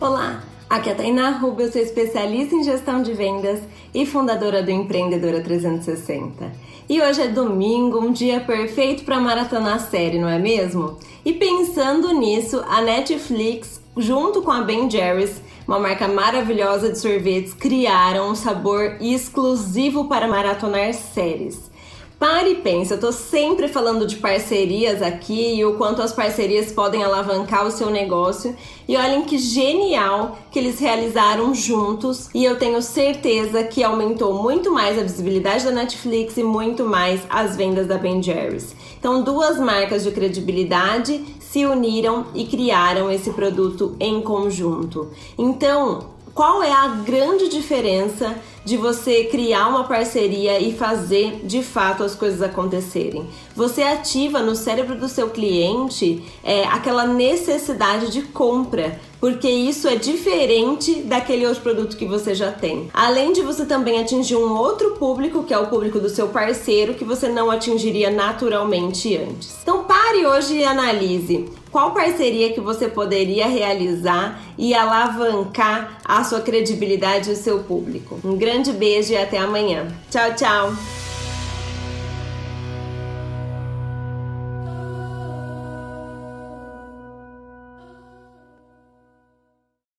Olá, aqui é a Tainá Rubio, sou especialista em gestão de vendas e fundadora do Empreendedora 360. E hoje é domingo, um dia perfeito para maratonar série, não é mesmo? E pensando nisso, a Netflix, junto com a Ben Jerry's, uma marca maravilhosa de sorvetes, criaram um sabor exclusivo para maratonar séries. Pare e pense, eu tô sempre falando de parcerias aqui e o quanto as parcerias podem alavancar o seu negócio. E olhem que genial que eles realizaram juntos e eu tenho certeza que aumentou muito mais a visibilidade da Netflix e muito mais as vendas da Ben Jerry's. Então, duas marcas de credibilidade se uniram e criaram esse produto em conjunto. Então, qual é a grande diferença de você criar uma parceria e fazer de fato as coisas acontecerem? Você ativa no cérebro do seu cliente é, aquela necessidade de compra, porque isso é diferente daquele outro produto que você já tem. Além de você também atingir um outro público, que é o público do seu parceiro, que você não atingiria naturalmente antes. Pare hoje e analise qual parceria que você poderia realizar e alavancar a sua credibilidade e o seu público. Um grande beijo e até amanhã. Tchau, tchau!